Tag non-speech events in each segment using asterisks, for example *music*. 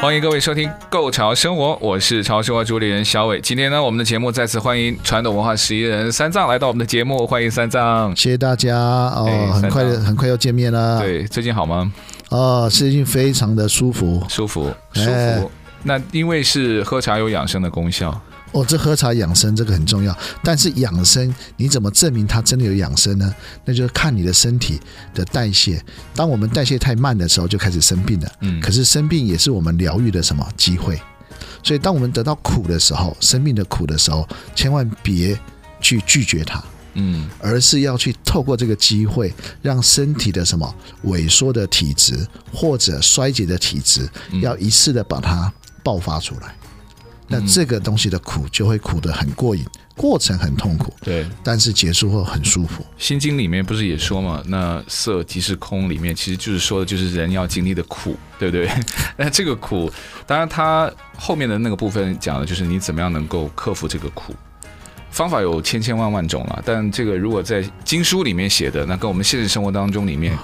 欢迎各位收听《Go 潮生活》，我是潮生活主理人小伟。今天呢，我们的节目再次欢迎传统文化十一人三藏来到我们的节目，欢迎三藏，谢谢大家哦，哎、很快的，很快要见面了。对，最近好吗？哦，最近非常的舒服，舒服，舒服。哎、那因为是喝茶有养生的功效。哦，这喝茶养生这个很重要，但是养生你怎么证明它真的有养生呢？那就是看你的身体的代谢。当我们代谢太慢的时候，就开始生病了。嗯，可是生病也是我们疗愈的什么机会？所以当我们得到苦的时候，生命的苦的时候，千万别去拒绝它，嗯，而是要去透过这个机会，让身体的什么萎缩的体质或者衰竭的体质，要一次的把它爆发出来。那这个东西的苦就会苦得很过瘾，过程很痛苦，对，但是结束后很舒服。心经里面不是也说嘛？那色即是空里面其实就是说的就是人要经历的苦，对不对？*laughs* 那这个苦，当然它后面的那个部分讲的就是你怎么样能够克服这个苦，方法有千千万万种了。但这个如果在经书里面写的，那跟我们现实生活当中里面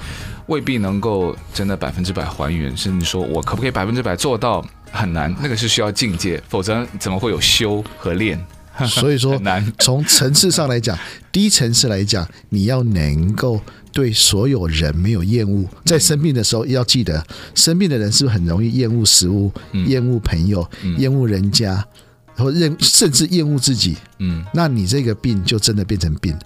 未必能够真的百分之百还原，甚至说我可不可以百分之百做到？很难，那个是需要境界，否则怎么会有修和练？*laughs* 所以说，难 *laughs* 从层次上来讲，低层次来讲，你要能够对所有人没有厌恶。在生病的时候，要记得，生病的人是不是很容易厌恶食物、厌恶朋友、厌恶人家？或认甚至厌恶自己，嗯，那你这个病就真的变成病。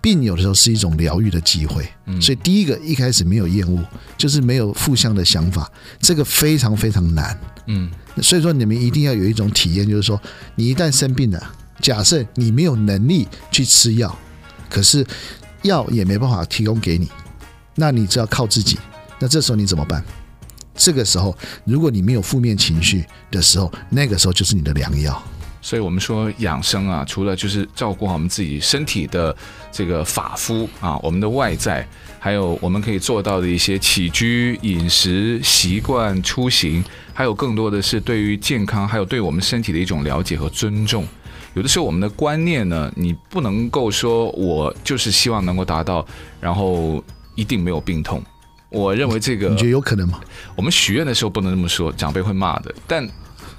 病有的时候是一种疗愈的机会，嗯，所以第一个一开始没有厌恶，就是没有负向的想法，这个非常非常难，嗯，所以说你们一定要有一种体验，就是说你一旦生病了，假设你没有能力去吃药，可是药也没办法提供给你，那你只要靠自己，那这时候你怎么办？这个时候如果你没有负面情绪的时候，那个时候就是你的良药。所以，我们说养生啊，除了就是照顾好我们自己身体的这个发肤啊，我们的外在，还有我们可以做到的一些起居饮食习惯、出行，还有更多的是对于健康，还有对我们身体的一种了解和尊重。有的时候，我们的观念呢，你不能够说我就是希望能够达到，然后一定没有病痛。我认为这个，你觉得有可能吗？我们许愿的时候不能这么说，长辈会骂的。但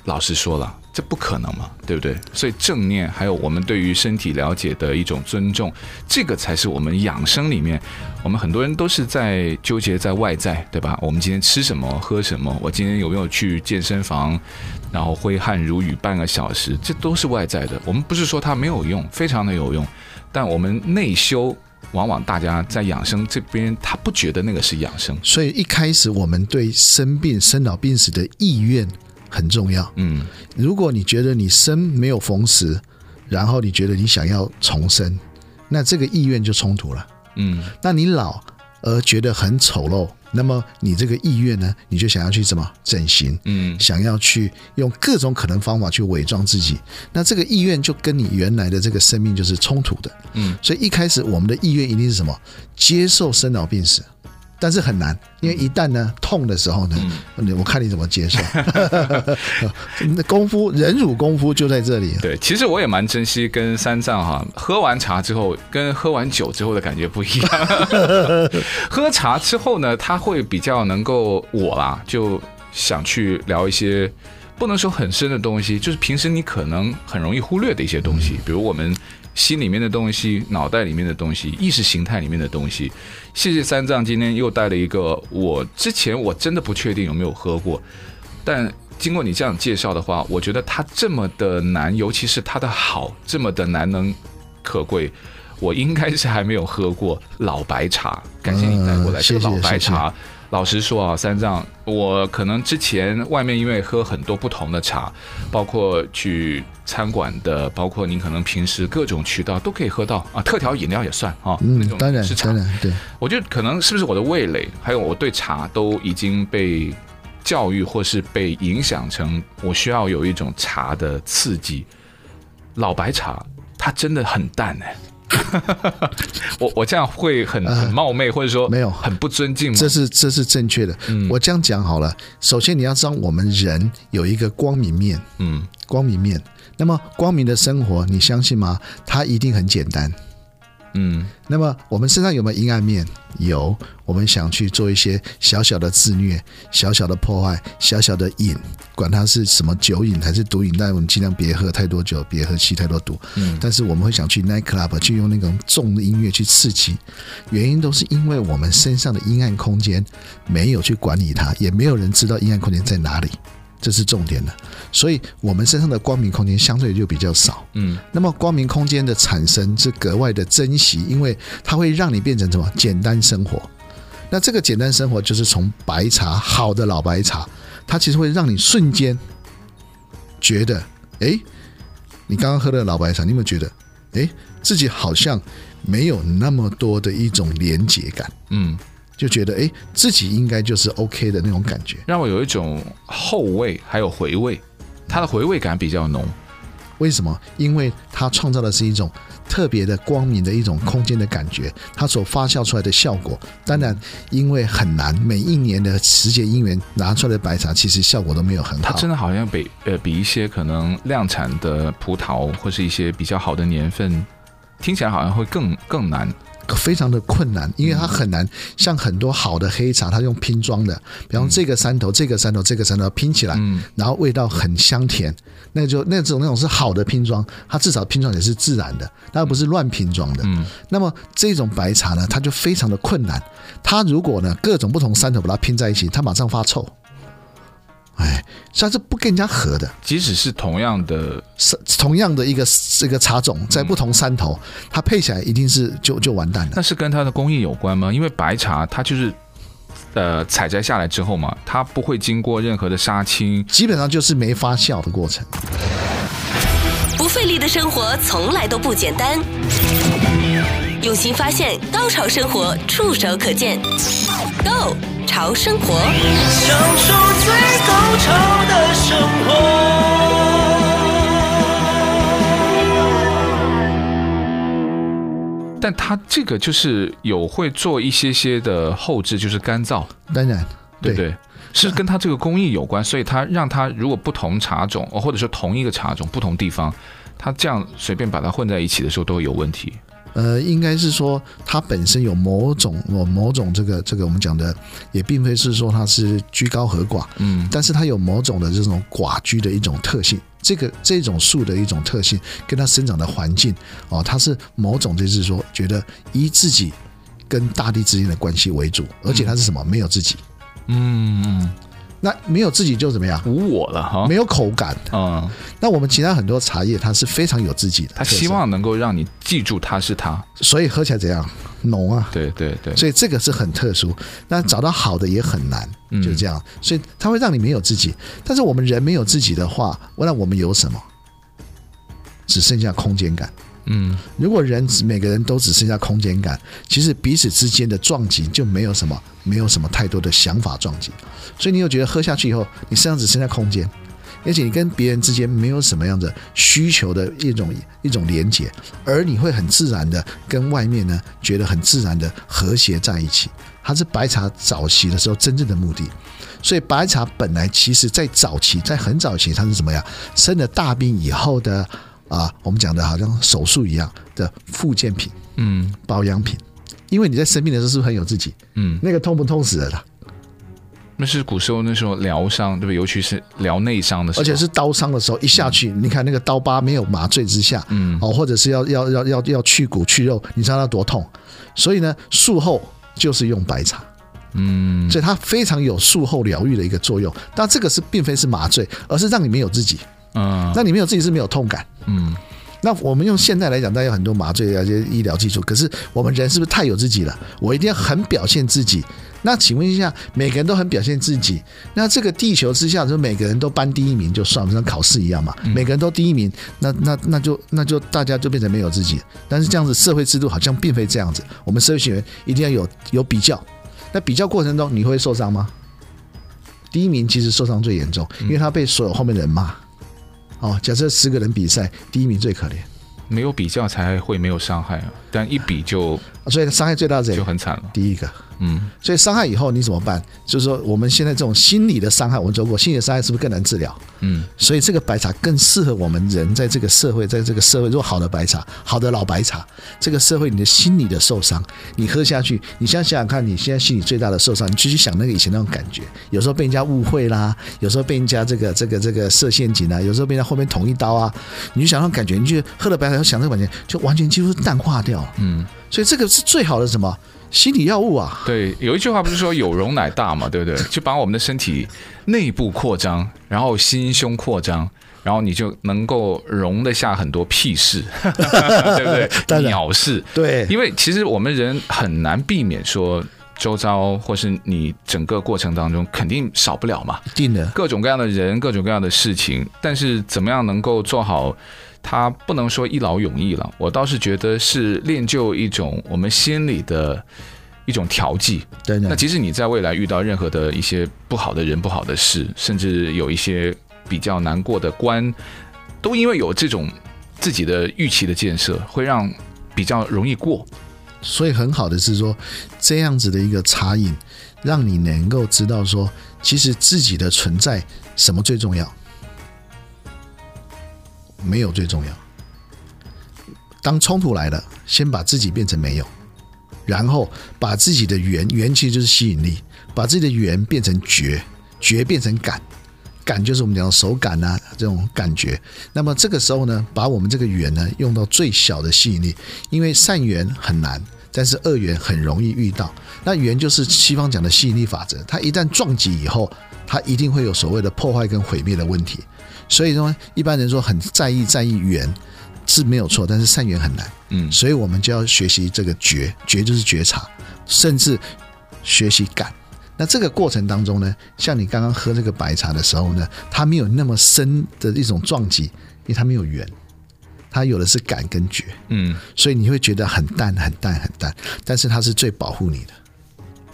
老实说了。这不可能嘛，对不对？所以正念还有我们对于身体了解的一种尊重，这个才是我们养生里面，我们很多人都是在纠结在外在，对吧？我们今天吃什么喝什么，我今天有没有去健身房，然后挥汗如雨半个小时，这都是外在的。我们不是说它没有用，非常的有用，但我们内修，往往大家在养生这边，他不觉得那个是养生。所以一开始我们对生病、生老病死的意愿。很重要。嗯，如果你觉得你生没有逢时，然后你觉得你想要重生，那这个意愿就冲突了。嗯，那你老而觉得很丑陋，那么你这个意愿呢，你就想要去什么整形？嗯，想要去用各种可能方法去伪装自己，那这个意愿就跟你原来的这个生命就是冲突的。嗯，所以一开始我们的意愿一定是什么？接受生老病死。但是很难，因为一旦呢痛的时候呢，嗯、我看你怎么接受。*laughs* 功夫忍辱功夫就在这里。对，其实我也蛮珍惜跟三藏哈，喝完茶之后跟喝完酒之后的感觉不一样。*laughs* 喝茶之后呢，他会比较能够我啦，就想去聊一些不能说很深的东西，就是平时你可能很容易忽略的一些东西，比如我们。心里面的东西，脑袋里面的东西，意识形态里面的东西。谢谢三藏，今天又带了一个，我之前我真的不确定有没有喝过，但经过你这样介绍的话，我觉得它这么的难，尤其是它的好这么的难能可贵，我应该是还没有喝过老白茶。感谢你带过来，这个老白茶老实说啊，三藏，我可能之前外面因为喝很多不同的茶，包括去餐馆的，包括您可能平时各种渠道都可以喝到啊，特调饮料也算啊，嗯那种当然是茶。当然对，我觉得可能是不是我的味蕾，还有我对茶都已经被教育或是被影响成，我需要有一种茶的刺激。老白茶它真的很淡哎、*laughs* 我我这样会很很冒昧，或者说没有很不尊敬吗？这是这是正确的。嗯我这样讲好了，首先你要知道，我们人有一个光明面，嗯光明面。那么光明的生活，你相信吗？它一定很简单。嗯那么我们身上有没有阴暗面？有，我们想去做一些小小的自虐、小小的破坏、小小的瘾，管它是什么酒瘾还是毒瘾，但我们尽量别喝太多酒，别喝吸太多毒。嗯但是我们会想去 night club 去用那种重的音乐去刺激，原因都是因为我们身上的阴暗空间没有去管理它，也没有人知道阴暗空间在哪里，这是重点的。所以我们身上的光明空间相对就比较少。嗯那么光明空间的产生是格外的珍惜，因为它会让你变成什么简单生活。那这个简单生活就是从白茶，好的老白茶，它其实会让你瞬间觉得，哎，你刚刚喝的老白茶，你有没有觉得，哎，自己好像没有那么多的一种连结感，嗯，就觉得，哎，自己应该就是 OK 的那种感觉。让我有一种后味，还有回味，它的回味感比较浓。为什么？因为它创造的是一种特别的光明的一种空间的感觉，它所发酵出来的效果，当然因为很难，每一年的时节因缘拿出来的白茶，其实效果都没有很好。它真的好像比呃比一些可能量产的葡萄或是一些比较好的年份，听起来好像会更更难。非常的困难，因为它很难像很多好的黑茶，它用拼装的，比方这个山头、这个山头、这个山头拼起来，嗯然后味道很香甜，那就那种那种是好的拼装，它至少拼装也是自然的，它不是乱拼装的。嗯那么这种白茶呢，它就非常的困难。它如果呢各种不同山头把它拼在一起，它马上发臭。哎，它是不跟人家合的。即使是同样的，是同样的一个这个茶种，在不同山头，它配起来一定是就就完蛋了。那是跟它的工艺有关吗？因为白茶它就是呃采摘下来之后嘛，它不会经过任何的杀青，基本上就是没发酵的过程。不费力的生活从来都不简单，用心发现，高潮生活触手可见 Go 潮生活，享受最高潮的生活。但它这个就是有会做一些些的后置，就是干燥，当然，对不对？是跟它这个工艺有关，所以它让它如果不同茶种，或者说同一个茶种不同地方，它这样随便把它混在一起的时候都会有问题。呃，应该是说它本身有某种某某种这个这个我们讲的，也并非是说它是居高和寡，嗯，但是它有某种的这种寡居的一种特性，这个这种树的一种特性，跟它生长的环境哦，它是某种就是说觉得以自己跟大地之间的关系为主，而且它是什么？没有自己，嗯嗯，那没有自己就怎么样？无我了哈，没有口感。嗯，那我们其他很多茶叶，它是非常有自己的，它希望能够让你记住它是它，所以喝起来怎样浓啊？对对对，所以这个是很特殊，那找到好的也很难，就这样。所以它会让你没有自己，但是我们人没有自己的话，那我们有什么？只剩下空间感。嗯，如果人每个人都只剩下空间感，其实彼此之间的撞击就没有什么，没有什么太多的想法撞击。所以你又觉得喝下去以后，你身上只剩下空间，而且你跟别人之间没有什么样的需求的一种一种连接，而你会很自然的跟外面呢觉得很自然的和谐在一起。它是白茶早期的时候真正的目的。所以白茶本来其实在早期，在很早期，它是怎么样？生了大病以后的。啊，我们讲的好像手术一样的附件品，嗯，保养品，因为你在生病的时候是不是很有自己？嗯，那个痛不痛死了的？那是古时候那时候疗伤，对不对？尤其是疗内伤的时候，而且是刀伤的时候，一下去，你看那个刀疤没有麻醉之下，嗯，哦，或者是要要要要要去骨去肉，你知道它多痛？所以呢，术后就是用白茶，嗯，所以它非常有术后疗愈的一个作用。但这个是并非是麻醉，而是让你没有自己，嗯，那你没有自己是没有痛感。嗯，那我们用现代来讲，大家有很多麻醉啊，这些医疗技术。可是我们人是不是太有自己了？我一定要很表现自己。那请问一下，每个人都很表现自己，那这个地球之下，就每个人都班第一名就算，像考试一样嘛？每个人都第一名，那那那就那就大家就变成没有自己。但是这样子社会制度好像并非这样子。我们社会学员一定要有有比较。那比较过程中你会受伤吗？第一名其实受伤最严重，因为他被所有后面的人骂。哦，假设十个人比赛，第一名最可怜。没有比较才会没有伤害啊，但一比就，所以伤害最大的谁？就很惨了。第一个。嗯，所以伤害以后你怎么办？就是说我们现在这种心理的伤害，我们说过，心理的伤害是不是更难治疗？嗯，所以这个白茶更适合我们人在这个社会，在这个社会，如果好的白茶，好的老白茶，这个社会你的心理的受伤，你喝下去，你现在想想看，你现在心里最大的受伤，你继续想那个以前那种感觉，有时候被人家误会啦，有时候被人家这个这个这个设陷阱啊，有时候被人家后面捅一刀啊，你就想那种感觉，你就喝了白茶，要想这个感觉，就完全几乎是淡化掉。嗯，所以这个是最好的什么？心理药物啊，对，有一句话不是说有容乃大嘛，对不对？*laughs* 就把我们的身体内部扩张，然后心胸扩张，然后你就能够容得下很多屁事，*laughs* 对不对？鸟事，对，因为其实我们人很难避免说周遭或是你整个过程当中肯定少不了嘛，一定的各种各样的人，各种各样的事情，但是怎么样能够做好？他不能说一劳永逸了，我倒是觉得是练就一种我们心里的一种调剂。对，那即使你在未来遇到任何的一些不好的人、不好的事，甚至有一些比较难过的关，都因为有这种自己的预期的建设，会让比较容易过。所以很好的是说，这样子的一个茶饮，让你能够知道说，其实自己的存在什么最重要。没有最重要。当冲突来了，先把自己变成没有，然后把自己的缘，缘其实就是吸引力，把自己的缘变成觉，觉变成感，感就是我们讲的手感呐这种感觉。那么这个时候呢，把我们这个缘呢用到最小的吸引力，因为善缘很难，但是恶缘很容易遇到。那缘就是西方讲的吸引力法则，它一旦撞击以后，它一定会有所谓的破坏跟毁灭的问题。所以说，一般人说很在意在意缘是没有错，但是善缘很难。嗯，所以我们就要学习这个觉，觉就是觉察，甚至学习感。那这个过程当中呢，像你刚刚喝这个白茶的时候呢，它没有那么深的一种撞击，因为它没有缘，它有的是感跟觉。嗯，所以你会觉得很淡很淡很淡，但是它是最保护你的。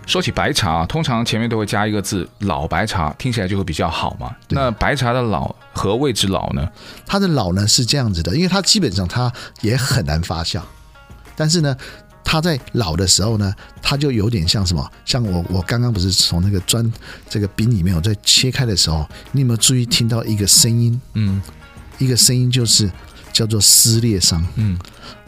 说起白茶，通常前面都会加一个字“老白茶”，听起来就会比较好嘛。那白茶的老何谓之老呢？它的老呢是这样子的，因为它基本上它也很难发酵，但是呢，它在老的时候呢，它就有点像什么？像我我刚刚不是从那个砖这个饼里面我在切开的时候，你有没有注意听到一个声音？嗯，一个声音就是叫做撕裂伤。嗯。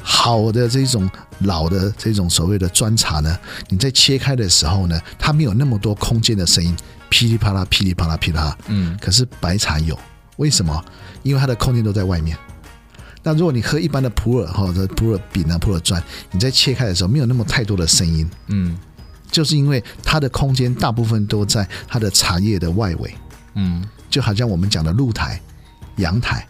好的，这种老的这种所谓的砖茶呢，你在切开的时候呢，它没有那么多空间的声音，噼里啪啦、噼里啪啦、噼里啪啦。嗯。可是白茶有，为什么？因为它的空间都在外面。那如果你喝一般的普洱或者普洱饼啊、普洱砖，你在切开的时候没有那么太多的声音。嗯。就是因为它的空间大部分都在它的茶叶的外围。嗯。就好像我们讲的露台、阳台，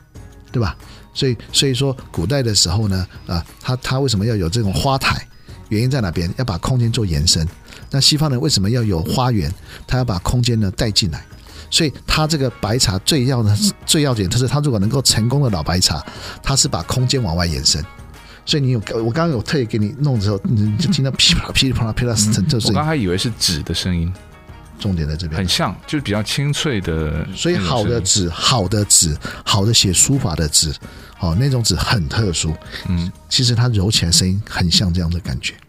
对吧？所以，所以说古代的时候呢，啊，他他为什么要有这种花台？原因在哪边？要把空间做延伸。那西方人为什么要有花园？他要把空间呢带进来。所以，他这个白茶最要的最要紧，就是他如果能够成功的老白茶，他是把空间往外延伸。所以，你有我刚刚有特意给你弄的时候，你就听到噼里啪啦、噼里啪啦、噼里啪啦，就是我刚还以为是纸的声音。重点在这边，很像，就是比较清脆的。所以好的纸，好的纸，好的写书法的纸，哦，那种纸很特殊。嗯，其实它揉起来声音很像这样的感觉。嗯，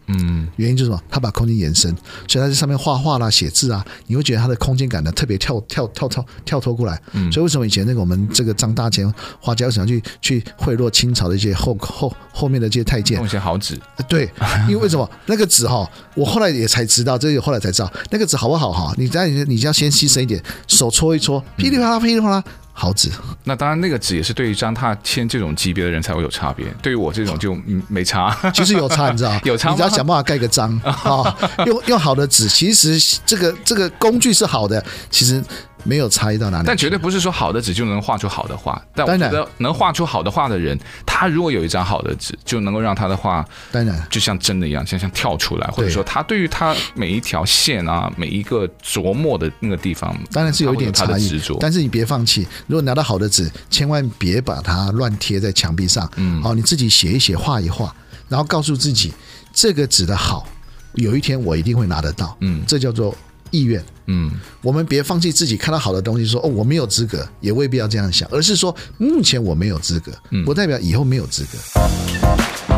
原因就是什么？他把空间延伸，所以他在上面画画啦、写字啊，你会觉得他的空间感呢特别跳跳跳跳跳脱过来。嗯，所以为什么以前那个我们这个张大千画家想去去贿赂清朝的一些后后后面的这些太监，用一些好纸。对，因为为什么那个纸哈？我后来也才知道，这个后来才知道那个纸好不好哈？你在你你要先牺牲一点，手搓一搓，噼里啪啦噼里啪啦。好纸，那当然，那个纸也是对于张大千这种级别的人才会有差别，对于我这种就没差。*laughs* 其实有差，你知道？*laughs* 有差，你只要想办法盖个章啊，用用好的纸，其实这个这个工具是好的，其实没有差异到哪里。但绝对不是说好的纸就能画出好的画。但我觉得能画出好的画的人，他如果有一张好的纸，就能够让他的画，当然就像真的一样，像像跳出来，或者说他对于他每一条线啊，每一个琢磨的那个地方，当然是有一点差异。但是你别放弃，如果拿到好的纸，千万别把它乱贴在墙壁上。嗯，好，你自己写一写，画一画，然后告诉自己，这个纸的好，有一天我一定会拿得到。嗯，这叫做。意愿，嗯，我们别放弃自己看到好的东西，说哦，我没有资格，也未必要这样想，而是说目前我没有资格，不代表以后没有资格。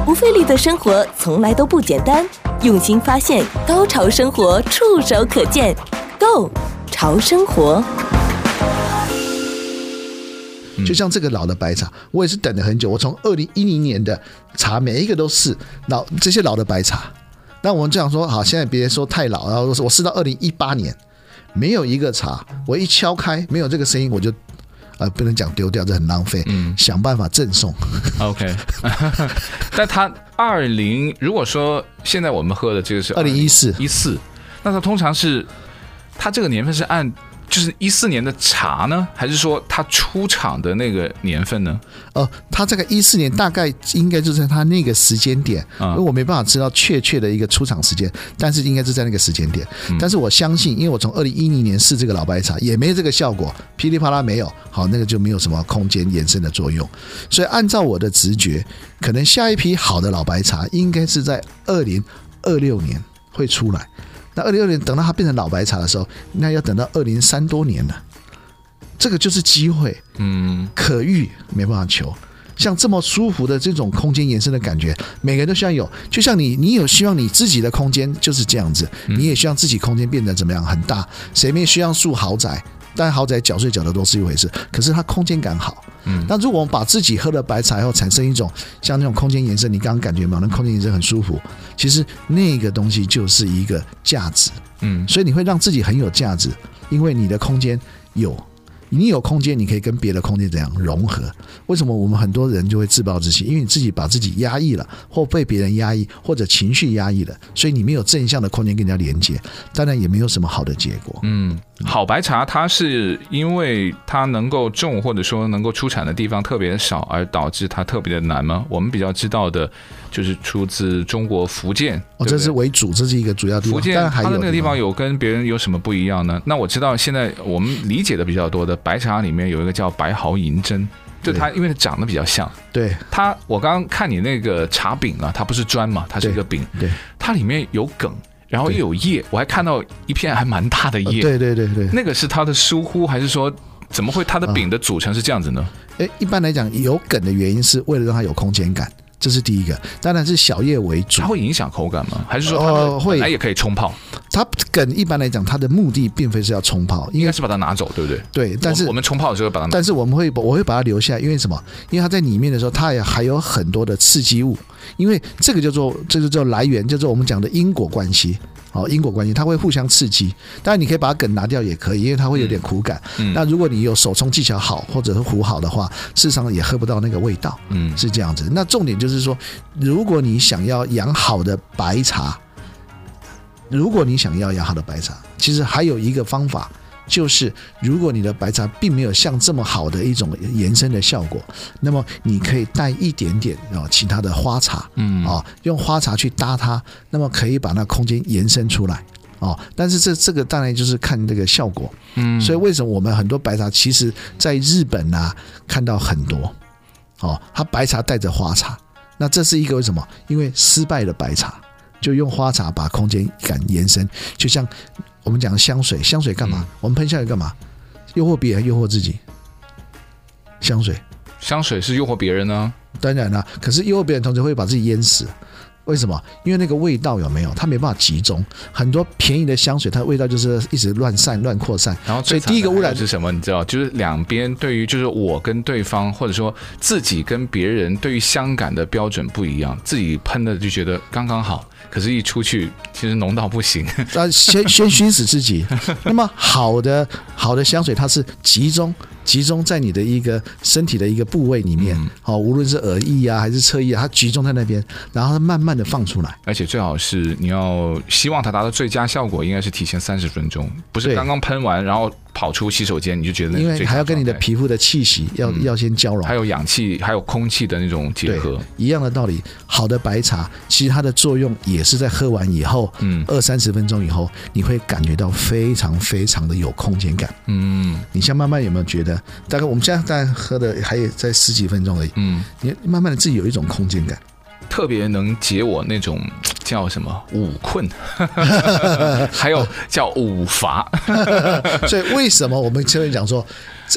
不费力的生活从来都不简单，用心发现，高潮生活触手可见，Go 潮生活。就像这个老的白茶，我也是等了很久，我从二零一零年的茶每一个都是，老这些老的白茶。那我们这样说好，现在别说太老，然后我试到二零一八年，没有一个茶，我一敲开没有这个声音，我就呃不能讲丢掉，这很浪费，嗯，想办法赠送。OK，*laughs* 但他二零如果说现在我们喝的这个是二零一四一四，那它通常是它这个年份是按。就是一四年的茶呢，还是说它出厂的那个年份呢？哦，它这个一四年大概应该就在它那个时间点，因为我没办法知道确切的一个出厂时间，但是应该是在那个时间点。但是我相信，因为我从二零一零年试这个老白茶也没这个效果，噼里啪啦没有，好，那个就没有什么空间延伸的作用。所以按照我的直觉，可能下一批好的老白茶应该是在二零二六年会出来。那二零二零等到它变成老白茶的时候，那要等到二零三多年了。这个就是机会，嗯，可遇没办法求。像这么舒服的这种空间延伸的感觉，每个人都希望有。就像你，你有希望你自己的空间就是这样子，你也希望自己空间变得怎么样很大？谁没需要住豪宅？但豪宅缴税缴的都是一回事，可是它空间感好。嗯，那如果我们把自己喝了白茶以后，产生一种像那种空间延伸，你刚刚感觉嘛？那空间延伸很舒服，其实那个东西就是一个价值。嗯，所以你会让自己很有价值，因为你的空间有。你有空间，你可以跟别的空间怎样融合？为什么我们很多人就会自暴自弃？因为你自己把自己压抑了，或被别人压抑，或者情绪压抑了，所以你没有正向的空间跟人家连接，当然也没有什么好的结果。嗯，好白茶它是因为它能够种或者说能够出产的地方特别少，而导致它特别的难吗？我们比较知道的就是出自中国福建，哦，这是为主，这是一个主要地方。福建它的那个地方有跟别人有什么不一样呢？那我知道现在我们理解的比较多的。白茶里面有一个叫白毫银针，就它因为它长得比较像。对它，我刚刚看你那个茶饼啊，它不是砖嘛，它是一个饼。对，它里面有梗，然后又有叶，我还看到一片还蛮大的叶。对对对对，那个是它的疏忽，还是说怎么会它的饼的组成是这样子呢？哎，一般来讲，有梗的原因是为了让它有空间感。这是第一个，当然是小叶为主。它会影响口感吗？还是说它会？它也可以冲泡。它梗一般来讲，它的目的并非是要冲泡，应该是把它拿走，对不对？对，但是我们冲泡的时候把它拿走。但是我们会，我会把它留下，因为什么？因为它在里面的时候，它也还有很多的刺激物。因为这个叫做，这个叫来源，叫做我们讲的因果关系。好，因果关系，它会互相刺激。当然，你可以把梗拿掉也可以，因为它会有点苦感。嗯。那如果你有手冲技巧好，或者是壶好的话，事实上也喝不到那个味道。嗯，是这样子。那重点就是说，如果你想要养好的白茶，如果你想要养好的白茶，其实还有一个方法。就是，如果你的白茶并没有像这么好的一种延伸的效果，那么你可以带一点点啊其他的花茶，嗯啊，用花茶去搭它，那么可以把那空间延伸出来哦。但是这这个当然就是看这个效果，嗯。所以为什么我们很多白茶其实在日本呢、啊、看到很多哦，它白茶带着花茶，那这是一个为什么？因为失败的白茶就用花茶把空间感延伸，就像。我们讲香水，香水干嘛？我们喷香水干嘛？诱惑别人，诱惑自己。香水，香水是诱惑别人呢？当然了，可是诱惑别人同时会把自己淹死。为什么？因为那个味道有没有？它没办法集中。很多便宜的香水，它的味道就是一直乱散、乱扩散。然后，所以第一个污染是什么？你知道，就是两边对于，就是我跟对方，或者说自己跟别人，对于香感的标准不一样。自己喷的就觉得刚刚好，可是一出去，其实浓到不行。*laughs* 啊，先先熏死自己。那么好的好的香水，它是集中。集中在你的一个身体的一个部位里面，好，无论是耳翼啊还是侧翼啊，它集中在那边，然后它慢慢的放出来，而且最好是你要希望它达到最佳效果，应该是提前三十分钟，不是刚刚喷完然后跑出洗手间，你就觉得因为还要跟你的皮肤的气息要、嗯、要先交融，还有氧气，还有空气的那种结合，一样的道理。好的白茶，其实它的作用也是在喝完以后，嗯，二三十分钟以后，你会感觉到非常非常的有空间感。嗯，你像慢慢有没有觉得？大概我们现在大概喝的还有在十几分钟而已。嗯，你慢慢的自己有一种空间感。特别能解我那种叫什么五困，*laughs* 还有叫五乏，*laughs* 所以为什么我们前面讲说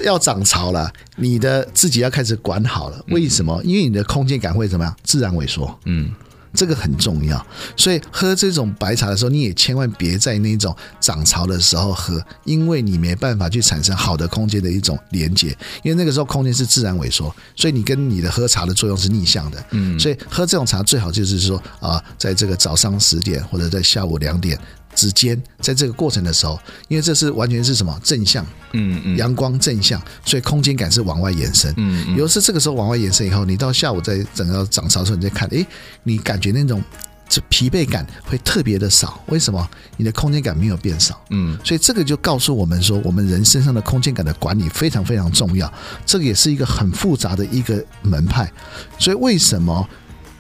要涨潮了，你的自己要开始管好了？为什么？因为你的空间感会怎么样？自然萎缩。嗯。这个很重要，所以喝这种白茶的时候，你也千万别在那种涨潮的时候喝，因为你没办法去产生好的空间的一种连接，因为那个时候空间是自然萎缩，所以你跟你的喝茶的作用是逆向的。嗯，所以喝这种茶最好就是说啊，在这个早上十点或者在下午两点。之间，在这个过程的时候，因为这是完全是什么正向，嗯嗯，阳光正向，所以空间感是往外延伸，嗯嗯。有时这个时候往外延伸以后，你到下午在整个涨潮的时候，你再看，诶，你感觉那种这疲惫感会特别的少，为什么？你的空间感没有变少，嗯。所以这个就告诉我们说，我们人身上的空间感的管理非常非常重要。这个也是一个很复杂的一个门派，所以为什么？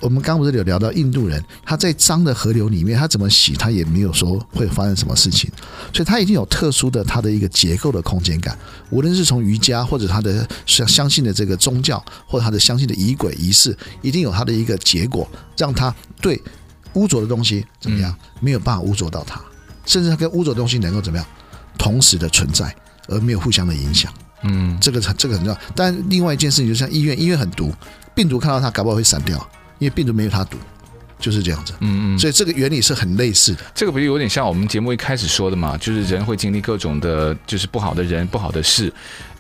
我们刚不是有聊到印度人，他在脏的河流里面，他怎么洗，他也没有说会发生什么事情，所以他已经有特殊的他的一个结构的空间感。无论是从瑜伽或者他的相相信的这个宗教，或者他的相信的仪轨仪式，一定有他的一个结果，让他对污浊的东西怎么样没有办法污浊到他，甚至他跟污浊的东西能够怎么样同时的存在，而没有互相的影响。嗯，这个这个很重要。但另外一件事情，就像医院，医院很毒，病毒看到它，搞不好会散掉。因为病毒没有它毒，就是这样子。嗯嗯，所以这个原理是很类似的。这个不就有点像我们节目一开始说的嘛？就是人会经历各种的，就是不好的人、不好的事，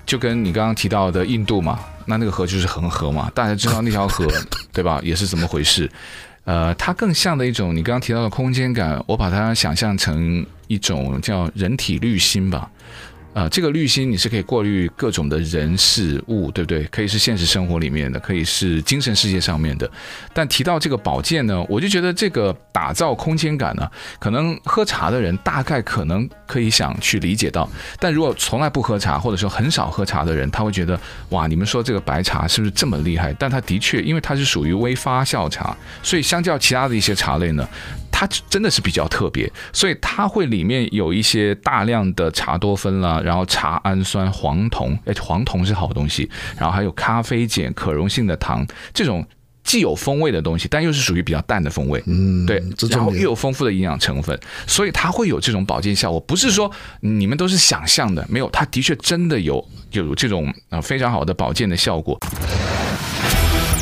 就跟你刚刚提到的印度嘛，那那个河就是恒河嘛，大家知道那条河 *laughs* 对吧？也是怎么回事？呃，它更像的一种你刚刚提到的空间感，我把它想象成一种叫人体滤芯吧。啊、这个滤芯你是可以过滤各种的人事物，对不对？可以是现实生活里面的，可以是精神世界上面的。但提到这个保健呢，我就觉得这个打造空间感呢，可能喝茶的人大概可能可以想去理解到。但如果从来不喝茶，或者说很少喝茶的人，他会觉得哇，你们说这个白茶是不是这么厉害？但它的确，因为它是属于微发酵茶，所以相较其他的一些茶类呢。它真的是比较特别，所以它会里面有一些大量的茶多酚啦，然后茶氨酸、黄酮，哎，黄酮是好东西，然后还有咖啡碱、可溶性的糖，这种既有风味的东西，但又是属于比较淡的风味，嗯，对，然后又有丰富的营养成分，所以它会有这种保健效果。不是说你们都是想象的，没有，它的确真的有有这种啊非常好的保健的效果。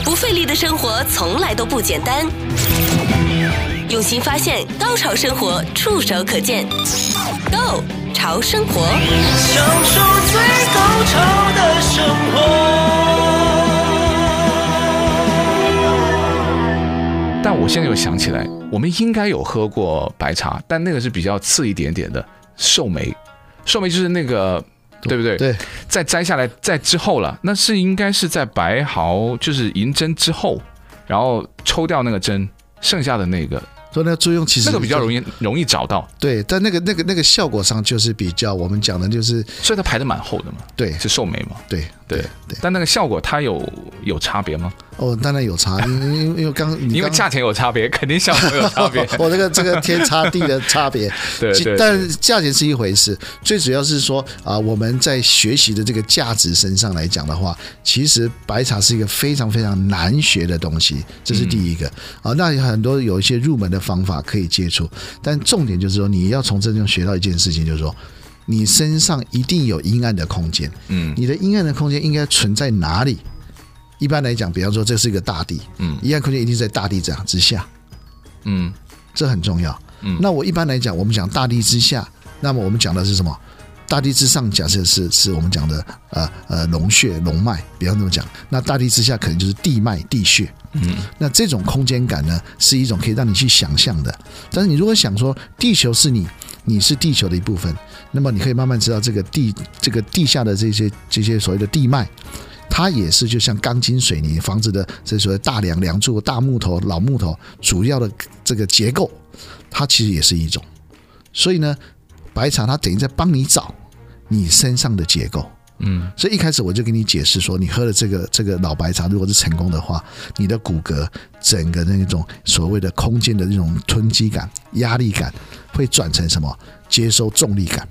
不费力的生活从来都不简单。用心发现，高潮生活触手可见 Go 潮生活，享受最高潮的生活。但我现在又想起来，我们应该有喝过白茶，但那个是比较次一点点的寿眉，寿眉就是那个对不对？对，再摘下来在之后了，那是应该是在白毫就是银针之后，然后抽掉那个针，剩下的那个。说那个作用其实那个比较容易容易找到，对，但那个那个那个效果上就是比较我们讲的就是，所以它排的蛮厚的嘛，对，是寿眉嘛，对对对，但那个效果它有有差别吗？哦，当然有差，因为因为因为刚 *laughs* 因为价钱有差别，肯定效果有差别。*laughs* 我这个这个天差地的差别，*laughs* 对，对，但价钱是一回事，最主要是说啊，我们在学习的这个价值身上来讲的话，其实白茶是一个非常非常难学的东西，这是第一个啊。那有很多有一些入门的方法可以接触，但重点就是说你要从这中学到一件事情，就是说你身上一定有阴暗的空间，嗯，你的阴暗的空间应该存在哪里？一般来讲，比方说这是一个大地，嗯，阴暗空间一定在大地这样之下，嗯，这很重要。嗯，那我一般来讲，我们讲大地之下，那么我们讲的是什么？大地之上，假设是是我们讲的呃呃龙穴龙脉，比方这么讲。那大地之下可能就是地脉地穴，嗯，那这种空间感呢，是一种可以让你去想象的。但是你如果想说地球是你，你是地球的一部分，那么你可以慢慢知道这个地这个地下的这些这些所谓的地脉。它也是就像钢筋水泥房子的这所谓大梁梁柱、大木头、老木头，主要的这个结构，它其实也是一种。所以呢，白茶它等于在帮你找你身上的结构。嗯，所以一开始我就跟你解释说，你喝了这个这个老白茶，如果是成功的话，你的骨骼整个那种所谓的空间的那种囤积感、压力感，会转成什么？接收重力感。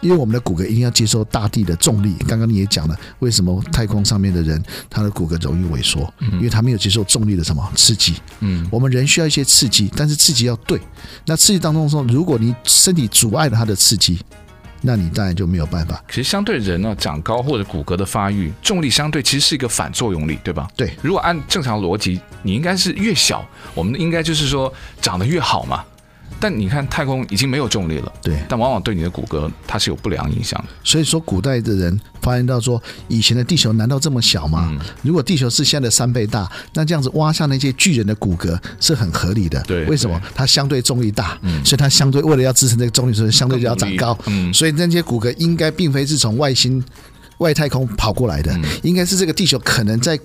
因为我们的骨骼一定要接受大地的重力。刚刚你也讲了，为什么太空上面的人他的骨骼容易萎缩？因为他没有接受重力的什么刺激。嗯，我们人需要一些刺激，但是刺激要对。那刺激当中说，如果你身体阻碍了他的刺激。那你当然就没有办法。其实相对人呢，长高或者骨骼的发育，重力相对其实是一个反作用力，对吧？对。如果按正常逻辑，你应该是越小，我们应该就是说长得越好嘛。但你看太空已经没有重力了，对，但往往对你的骨骼它是有不良影响的。所以说，古代的人发现到说，以前的地球难道这么小吗？嗯、如果地球是现在的三倍大，那这样子挖下那些巨人的骨骼是很合理的。对，为什么？它相对重力大，嗯、所以它相对为了要支撑这个重力，所以相对就要长高。嗯，所以那些骨骼应该并非是从外星、外太空跑过来的，嗯、应该是这个地球可能在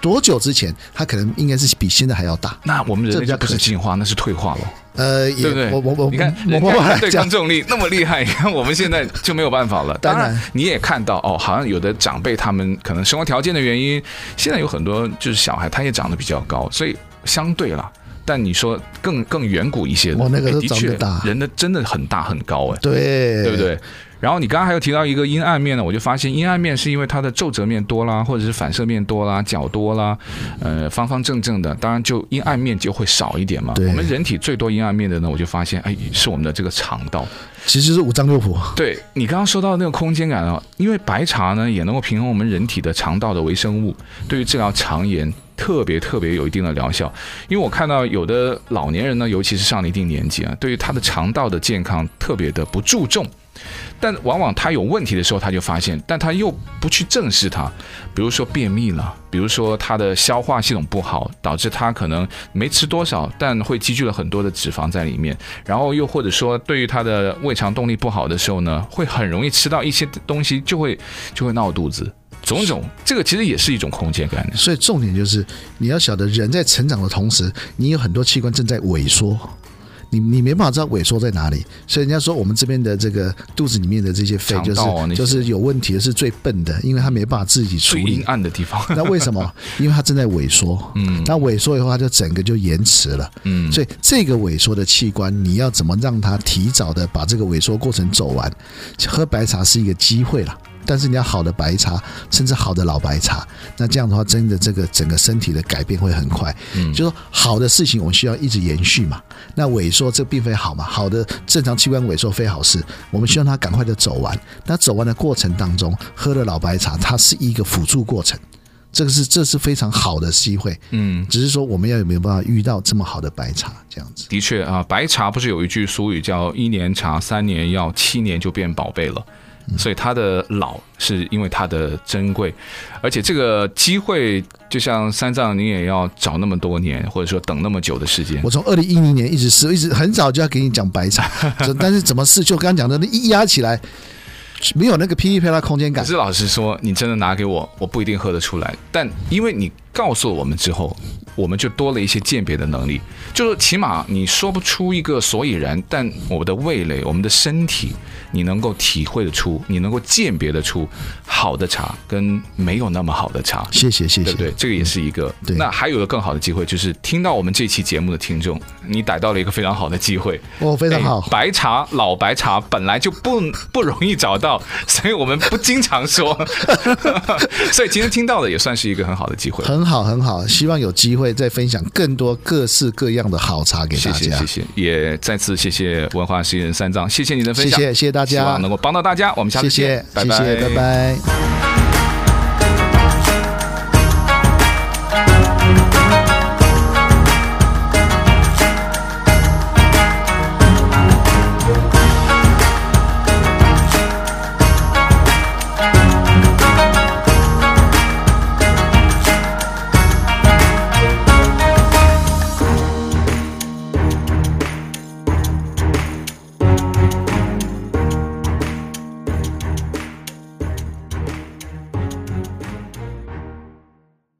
多久之前，它可能应该是比现在还要大。那我们人类不是进化，那是退化了。呃，对不对？我我我，你看，人家对抗重力那么厉害，你 *laughs* 看我们现在就没有办法了。当然，你也看到哦，好像有的长辈他们可能生活条件的原因，现在有很多就是小孩他也长得比较高，所以相对了。但你说更更远古一些的，我那个都长得大，人的真的很大很高哎，对，对不对？然后你刚刚还有提到一个阴暗面呢，我就发现阴暗面是因为它的皱褶面多啦，或者是反射面多啦，角多啦，呃，方方正正的，当然就阴暗面就会少一点嘛。我们人体最多阴暗面的呢，我就发现，哎，是我们的这个肠道，其实是五脏六腑。对你刚刚说到的那个空间感啊，因为白茶呢也能够平衡我们人体的肠道的微生物，对于治疗肠炎特别特别有一定的疗效。因为我看到有的老年人呢，尤其是上了一定年纪啊，对于他的肠道的健康特别的不注重。但往往他有问题的时候，他就发现，但他又不去正视它，比如说便秘了，比如说他的消化系统不好，导致他可能没吃多少，但会积聚了很多的脂肪在里面，然后又或者说对于他的胃肠动力不好的时候呢，会很容易吃到一些东西就会就会闹肚子，种种，这个其实也是一种空间感。所以重点就是你要晓得，人在成长的同时，你有很多器官正在萎缩。你你没办法知道萎缩在哪里，所以人家说我们这边的这个肚子里面的这些肺就是就是有问题的，是最笨的，因为他没办法自己处理。阴暗的地方。那为什么？*laughs* 因为他正在萎缩。嗯。那萎缩以后，它就整个就延迟了。嗯。所以这个萎缩的器官，你要怎么让它提早的把这个萎缩过程走完？喝白茶是一个机会了。但是你要好的白茶，甚至好的老白茶，那这样的话，真的这个整个身体的改变会很快。嗯，就说好的事情，我们需要一直延续嘛。那萎缩这并非好嘛，好的正常器官萎缩非好事，我们希望它赶快的走完。那走完的过程当中，喝了老白茶，它是一个辅助过程，这个是这是非常好的机会。嗯，只是说我们要有没有办法遇到这么好的白茶这样子。的确啊，白茶不是有一句俗语叫“一年茶，三年药，七年就变宝贝了”。所以它的老是因为它的珍贵，而且这个机会就像三藏，你也要找那么多年，或者说等那么久的时间。我从二零一零年一直试，一直很早就要给你讲白茶，*laughs* 但是怎么试？就刚刚讲的，那一压起来没有那个噼里啪啦空间感。可是老实说，你真的拿给我，我不一定喝得出来。但因为你告诉了我们之后，我们就多了一些鉴别的能力，就是起码你说不出一个所以然，但我们的味蕾，我们的身体。你能够体会得出，你能够鉴别得出好的茶跟没有那么好的茶。谢谢，谢谢，对不对？这个也是一个。对。那还有一个更好的机会，就是听到我们这期节目的听众，你逮到了一个非常好的机会。哦，非常好。白茶，老白茶本来就不不容易找到，所以我们不经常说。*laughs* 所以今天听到的也算是一个很好的机会。很好，很好。希望有机会再分享更多各式各样的好茶给大家。谢谢，谢谢。也再次谢谢文化新人三藏，谢谢你的分享。谢谢，谢谢大家。希望能够帮到大家，我们下次见，谢谢，拜拜，谢谢，拜拜。